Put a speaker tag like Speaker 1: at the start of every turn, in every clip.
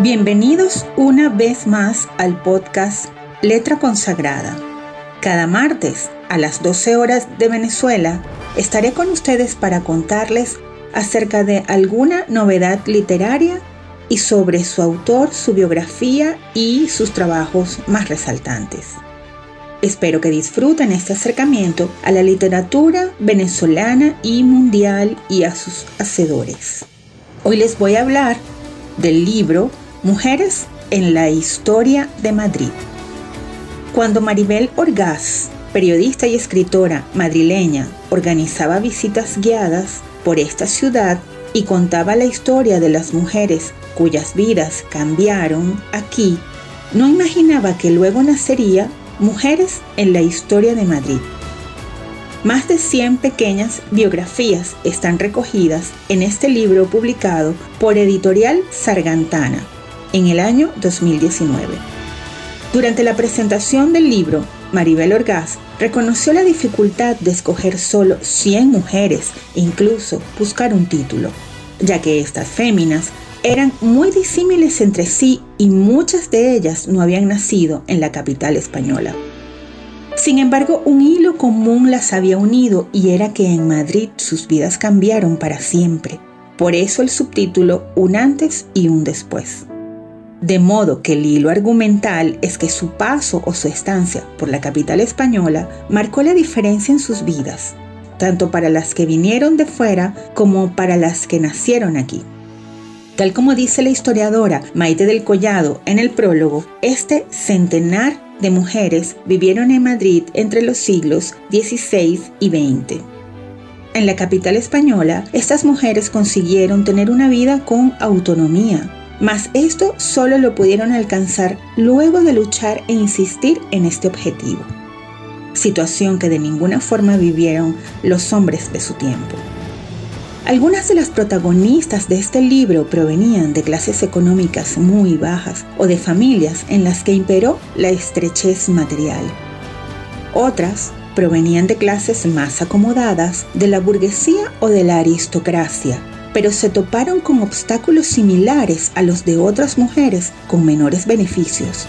Speaker 1: Bienvenidos una vez más al podcast Letra Consagrada. Cada martes a las 12 horas de Venezuela estaré con ustedes para contarles acerca de alguna novedad literaria y sobre su autor, su biografía y sus trabajos más resaltantes. Espero que disfruten este acercamiento a la literatura venezolana y mundial y a sus hacedores. Hoy les voy a hablar del libro Mujeres en la Historia de Madrid. Cuando Maribel Orgaz, periodista y escritora madrileña, organizaba visitas guiadas por esta ciudad y contaba la historia de las mujeres cuyas vidas cambiaron aquí, no imaginaba que luego nacería Mujeres en la Historia de Madrid. Más de 100 pequeñas biografías están recogidas en este libro publicado por Editorial Sargantana en el año 2019. Durante la presentación del libro, Maribel Orgaz reconoció la dificultad de escoger solo 100 mujeres e incluso buscar un título, ya que estas féminas eran muy disímiles entre sí y muchas de ellas no habían nacido en la capital española. Sin embargo, un hilo común las había unido y era que en Madrid sus vidas cambiaron para siempre. Por eso el subtítulo Un antes y un después. De modo que el hilo argumental es que su paso o su estancia por la capital española marcó la diferencia en sus vidas, tanto para las que vinieron de fuera como para las que nacieron aquí. Tal como dice la historiadora Maite del Collado en el prólogo, este centenar de mujeres vivieron en Madrid entre los siglos XVI y XX. En la capital española, estas mujeres consiguieron tener una vida con autonomía, mas esto solo lo pudieron alcanzar luego de luchar e insistir en este objetivo, situación que de ninguna forma vivieron los hombres de su tiempo. Algunas de las protagonistas de este libro provenían de clases económicas muy bajas o de familias en las que imperó la estrechez material. Otras provenían de clases más acomodadas, de la burguesía o de la aristocracia, pero se toparon con obstáculos similares a los de otras mujeres con menores beneficios.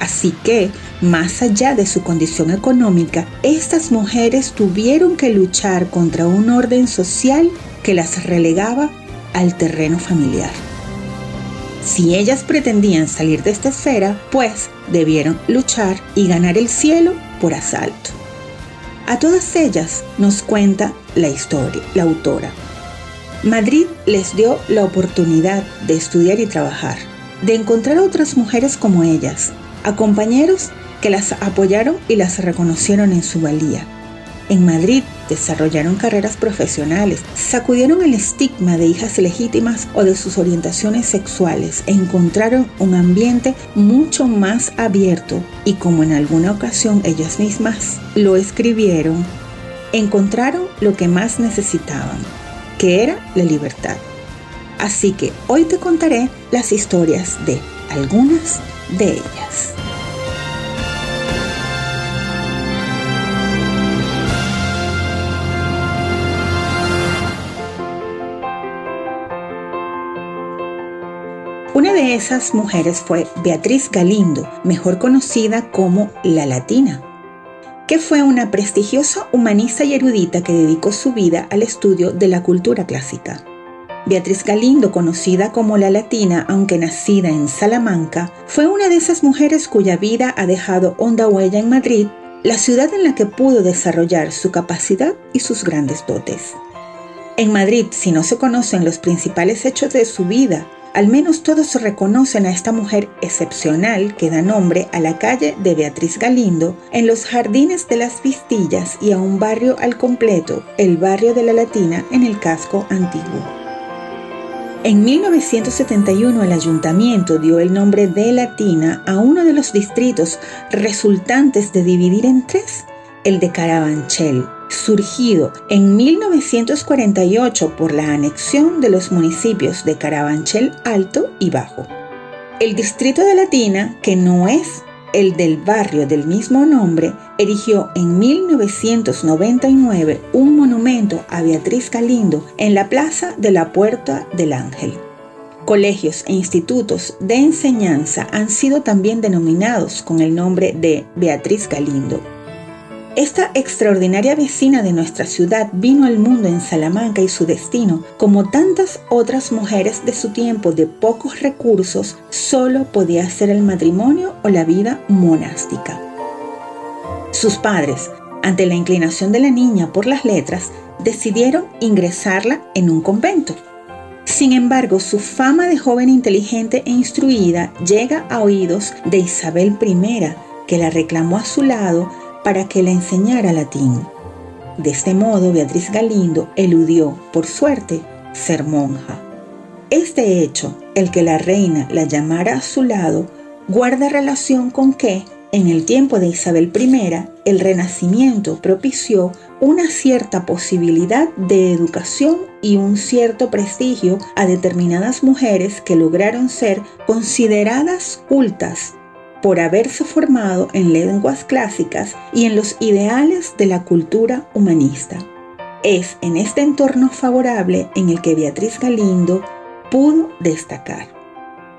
Speaker 1: Así que, más allá de su condición económica, estas mujeres tuvieron que luchar contra un orden social que las relegaba al terreno familiar. Si ellas pretendían salir de esta esfera, pues debieron luchar y ganar el cielo por asalto. A todas ellas nos cuenta la historia, la autora. Madrid les dio la oportunidad de estudiar y trabajar, de encontrar a otras mujeres como ellas, a compañeros que las apoyaron y las reconocieron en su valía. En Madrid desarrollaron carreras profesionales, sacudieron el estigma de hijas legítimas o de sus orientaciones sexuales e encontraron un ambiente mucho más abierto y como en alguna ocasión ellas mismas lo escribieron, encontraron lo que más necesitaban, que era la libertad. Así que hoy te contaré las historias de algunas de ellas. Una de esas mujeres fue Beatriz Galindo, mejor conocida como La Latina que fue una prestigiosa humanista y erudita que dedicó su vida al estudio de la cultura clásica. Beatriz Galindo, conocida como la Latina, aunque nacida en Salamanca, fue una de esas mujeres cuya vida ha dejado honda huella en Madrid, la ciudad en la que pudo desarrollar su capacidad y sus grandes dotes. En Madrid, si no se conocen los principales hechos de su vida al menos todos reconocen a esta mujer excepcional que da nombre a la calle de Beatriz Galindo en los jardines de las Vistillas y a un barrio al completo, el barrio de la Latina en el casco antiguo. En 1971 el ayuntamiento dio el nombre de Latina a uno de los distritos resultantes de dividir en tres, el de Carabanchel, surgido en 1948 por la anexión de los municipios de Carabanchel Alto y Bajo. El distrito de Latina, que no es el del barrio del mismo nombre, erigió en 1999 un monumento a Beatriz Galindo en la Plaza de la Puerta del Ángel. Colegios e institutos de enseñanza han sido también denominados con el nombre de Beatriz Galindo. Esta extraordinaria vecina de nuestra ciudad vino al mundo en Salamanca y su destino, como tantas otras mujeres de su tiempo de pocos recursos, solo podía ser el matrimonio o la vida monástica. Sus padres, ante la inclinación de la niña por las letras, decidieron ingresarla en un convento. Sin embargo, su fama de joven inteligente e instruida llega a oídos de Isabel I, que la reclamó a su lado para que le enseñara latín. De este modo, Beatriz Galindo eludió, por suerte, ser monja. Este hecho, el que la reina la llamara a su lado, guarda relación con que, en el tiempo de Isabel I, el Renacimiento propició una cierta posibilidad de educación y un cierto prestigio a determinadas mujeres que lograron ser consideradas cultas por haberse formado en lenguas clásicas y en los ideales de la cultura humanista. Es en este entorno favorable en el que Beatriz Galindo pudo destacar.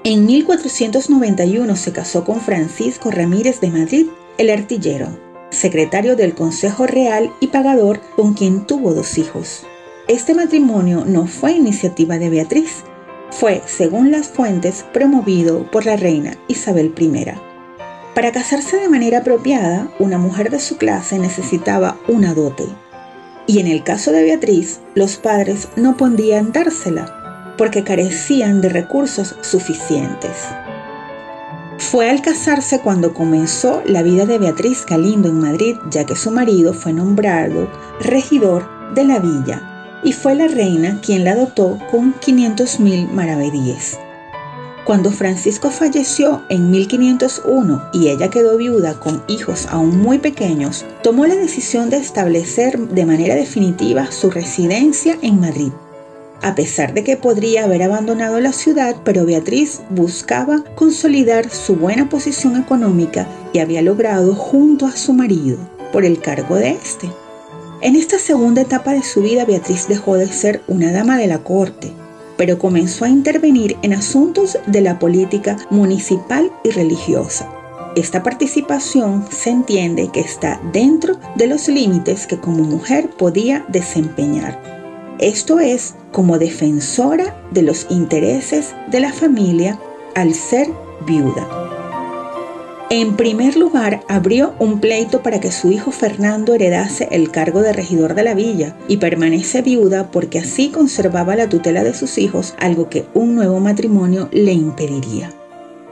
Speaker 1: En 1491 se casó con Francisco Ramírez de Madrid, el artillero, secretario del Consejo Real y pagador con quien tuvo dos hijos. Este matrimonio no fue iniciativa de Beatriz, fue, según las fuentes, promovido por la reina Isabel I. Para casarse de manera apropiada, una mujer de su clase necesitaba una dote. Y en el caso de Beatriz, los padres no podían dársela porque carecían de recursos suficientes. Fue al casarse cuando comenzó la vida de Beatriz Galindo en Madrid, ya que su marido fue nombrado regidor de la villa y fue la reina quien la dotó con 500 mil maravedíes. Cuando Francisco falleció en 1501 y ella quedó viuda con hijos aún muy pequeños, tomó la decisión de establecer de manera definitiva su residencia en Madrid. A pesar de que podría haber abandonado la ciudad, pero Beatriz buscaba consolidar su buena posición económica y había logrado junto a su marido por el cargo de este. En esta segunda etapa de su vida, Beatriz dejó de ser una dama de la corte pero comenzó a intervenir en asuntos de la política municipal y religiosa. Esta participación se entiende que está dentro de los límites que como mujer podía desempeñar. Esto es como defensora de los intereses de la familia al ser viuda. En primer lugar, abrió un pleito para que su hijo Fernando heredase el cargo de regidor de la villa y permanece viuda porque así conservaba la tutela de sus hijos, algo que un nuevo matrimonio le impediría.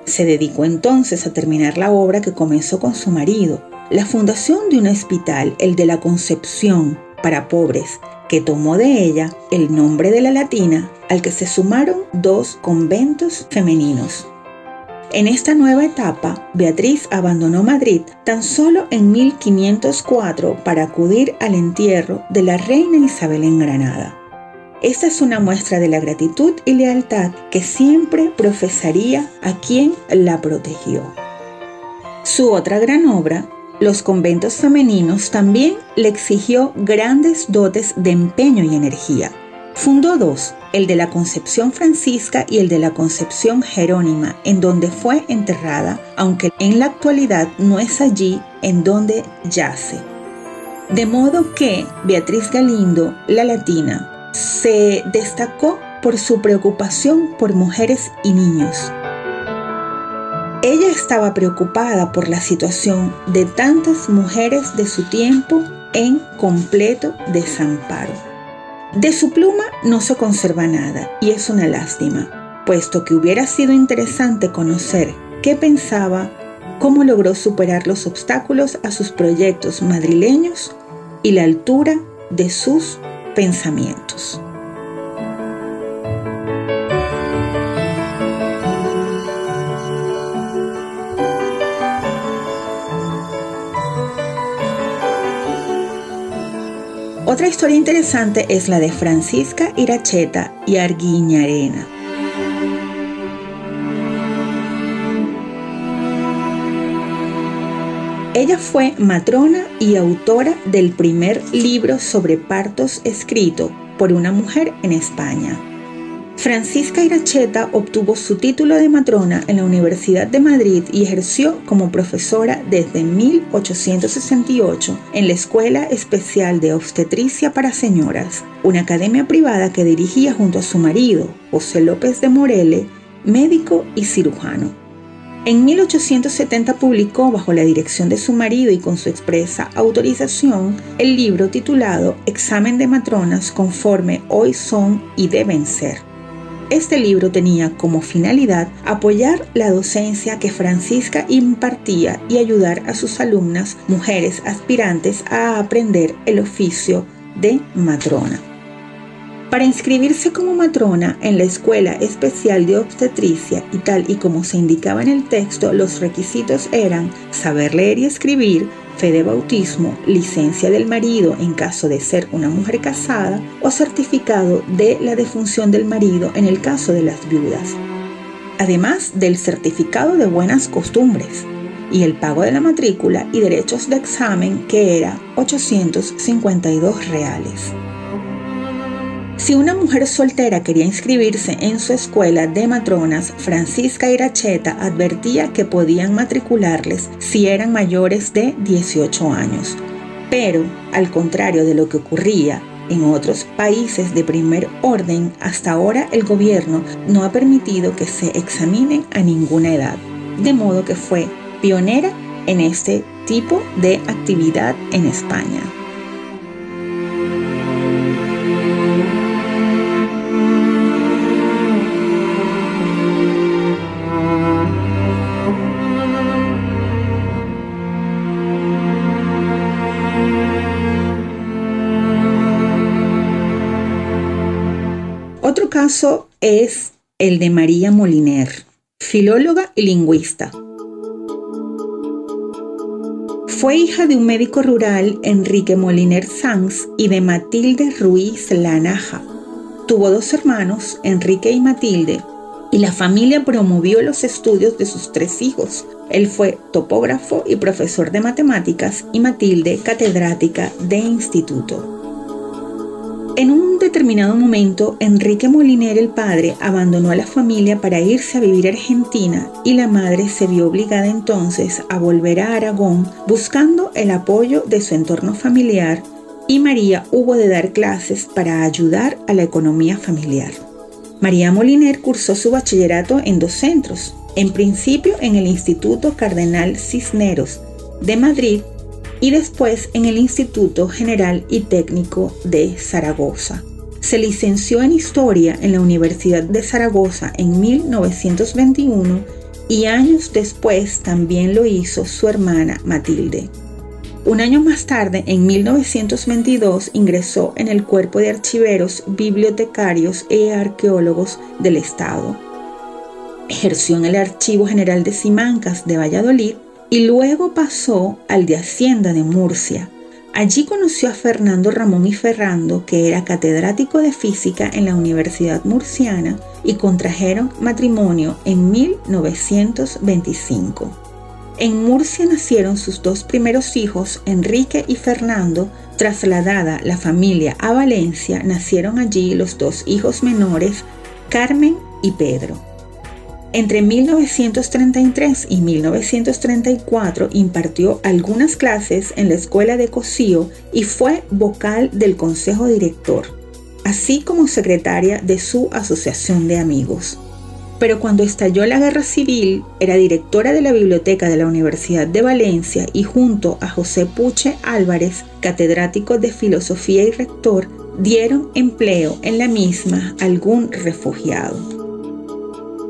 Speaker 1: Se dedicó entonces a terminar la obra que comenzó con su marido, la fundación de un hospital, el de la Concepción, para pobres, que tomó de ella el nombre de la latina, al que se sumaron dos conventos femeninos, en esta nueva etapa, Beatriz abandonó Madrid tan solo en 1504 para acudir al entierro de la reina Isabel en Granada. Esta es una muestra de la gratitud y lealtad que siempre profesaría a quien la protegió. Su otra gran obra, Los conventos femeninos, también le exigió grandes dotes de empeño y energía. Fundó dos, el de la Concepción Francisca y el de la Concepción Jerónima, en donde fue enterrada, aunque en la actualidad no es allí en donde yace. De modo que Beatriz Galindo, la latina, se destacó por su preocupación por mujeres y niños. Ella estaba preocupada por la situación de tantas mujeres de su tiempo en completo desamparo. De su pluma no se conserva nada y es una lástima, puesto que hubiera sido interesante conocer qué pensaba, cómo logró superar los obstáculos a sus proyectos madrileños y la altura de sus pensamientos. Otra historia interesante es la de Francisca Iracheta y Arguiñarena. Ella fue matrona y autora del primer libro sobre partos escrito por una mujer en España. Francisca Iracheta obtuvo su título de matrona en la Universidad de Madrid y ejerció como profesora desde 1868 en la Escuela Especial de Obstetricia para Señoras, una academia privada que dirigía junto a su marido, José López de Morele, médico y cirujano. En 1870 publicó, bajo la dirección de su marido y con su expresa autorización, el libro titulado Examen de Matronas conforme hoy son y deben ser este libro tenía como finalidad apoyar la docencia que Francisca impartía y ayudar a sus alumnas, mujeres aspirantes, a aprender el oficio de matrona. Para inscribirse como matrona en la Escuela Especial de Obstetricia y tal y como se indicaba en el texto, los requisitos eran saber leer y escribir, fe de bautismo, licencia del marido en caso de ser una mujer casada o certificado de la defunción del marido en el caso de las viudas. Además del certificado de buenas costumbres y el pago de la matrícula y derechos de examen que era 852 reales. Si una mujer soltera quería inscribirse en su escuela de matronas, Francisca Iracheta advertía que podían matricularles si eran mayores de 18 años. Pero, al contrario de lo que ocurría en otros países de primer orden, hasta ahora el gobierno no ha permitido que se examinen a ninguna edad, de modo que fue pionera en este tipo de actividad en España. Caso es el de María Moliner, filóloga y lingüista. Fue hija de un médico rural, Enrique Moliner Sanz, y de Matilde Ruiz Lanaja. Tuvo dos hermanos, Enrique y Matilde, y la familia promovió los estudios de sus tres hijos. Él fue topógrafo y profesor de matemáticas y Matilde catedrática de instituto. En un determinado momento, Enrique Moliner el padre abandonó a la familia para irse a vivir a Argentina y la madre se vio obligada entonces a volver a Aragón buscando el apoyo de su entorno familiar y María hubo de dar clases para ayudar a la economía familiar. María Moliner cursó su bachillerato en dos centros, en principio en el Instituto Cardenal Cisneros de Madrid y después en el Instituto General y Técnico de Zaragoza. Se licenció en Historia en la Universidad de Zaragoza en 1921 y años después también lo hizo su hermana Matilde. Un año más tarde, en 1922, ingresó en el Cuerpo de Archiveros, Bibliotecarios e Arqueólogos del Estado. Ejerció en el Archivo General de Simancas de Valladolid y luego pasó al de Hacienda de Murcia. Allí conoció a Fernando Ramón y Ferrando, que era catedrático de física en la Universidad Murciana, y contrajeron matrimonio en 1925. En Murcia nacieron sus dos primeros hijos, Enrique y Fernando. Trasladada la familia a Valencia, nacieron allí los dos hijos menores, Carmen y Pedro. Entre 1933 y 1934 impartió algunas clases en la Escuela de Cocío y fue vocal del Consejo Director, así como secretaria de su Asociación de Amigos. Pero cuando estalló la Guerra Civil, era directora de la Biblioteca de la Universidad de Valencia y junto a José Puche Álvarez, catedrático de Filosofía y rector, dieron empleo en la misma a algún refugiado.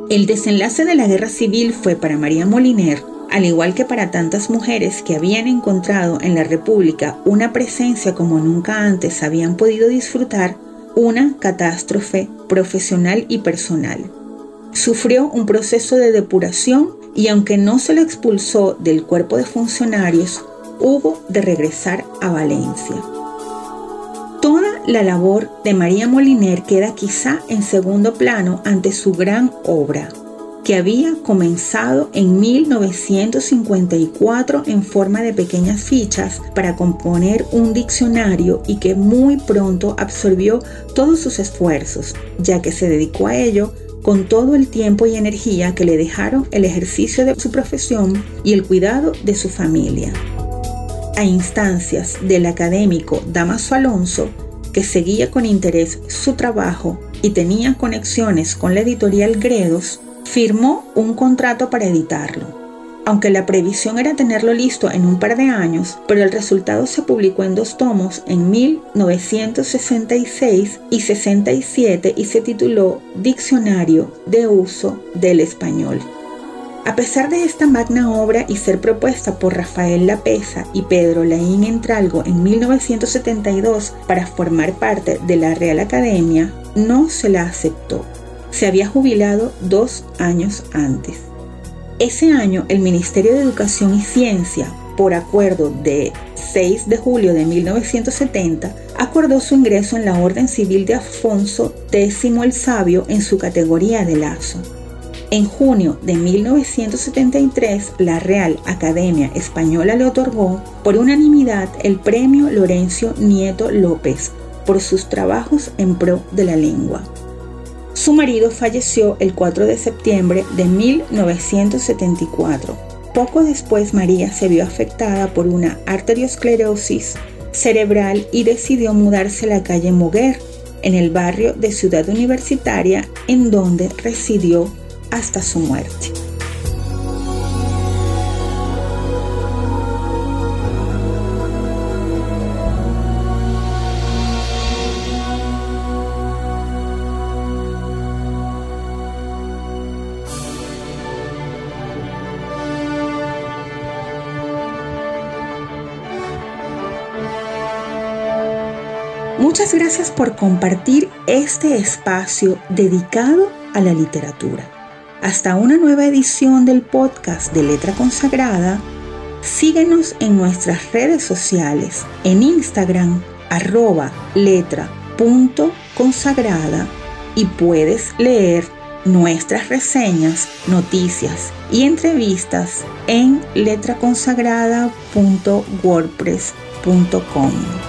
Speaker 1: El desenlace de la guerra civil fue para María Moliner, al igual que para tantas mujeres que habían encontrado en la República una presencia como nunca antes habían podido disfrutar, una catástrofe profesional y personal. Sufrió un proceso de depuración y aunque no se la expulsó del cuerpo de funcionarios, hubo de regresar a Valencia. La labor de María Moliner queda quizá en segundo plano ante su gran obra, que había comenzado en 1954 en forma de pequeñas fichas para componer un diccionario y que muy pronto absorbió todos sus esfuerzos, ya que se dedicó a ello con todo el tiempo y energía que le dejaron el ejercicio de su profesión y el cuidado de su familia. A instancias del académico Damaso Alonso, que seguía con interés su trabajo y tenía conexiones con la editorial Gredos, firmó un contrato para editarlo aunque la previsión era tenerlo listo en un par de años, pero el resultado se publicó en dos tomos en 1966 y 67 y se tituló Diccionario de Uso del Español. A pesar de esta magna obra y ser propuesta por Rafael Lapesa y Pedro Laín Entralgo en 1972 para formar parte de la Real Academia, no se la aceptó. Se había jubilado dos años antes. Ese año el Ministerio de Educación y Ciencia, por acuerdo de 6 de julio de 1970, acordó su ingreso en la Orden Civil de Afonso X el Sabio en su categoría de lazo. En junio de 1973, la Real Academia Española le otorgó por unanimidad el premio Lorenzo Nieto López por sus trabajos en pro de la lengua. Su marido falleció el 4 de septiembre de 1974. Poco después María se vio afectada por una arteriosclerosis cerebral y decidió mudarse a la calle Moguer, en el barrio de Ciudad Universitaria, en donde residió hasta su muerte. Muchas gracias por compartir este espacio dedicado a la literatura. Hasta una nueva edición del podcast de Letra Consagrada, síguenos en nuestras redes sociales, en Instagram, arroba letra.consagrada y puedes leer nuestras reseñas, noticias y entrevistas en letraconsagrada.wordpress.com.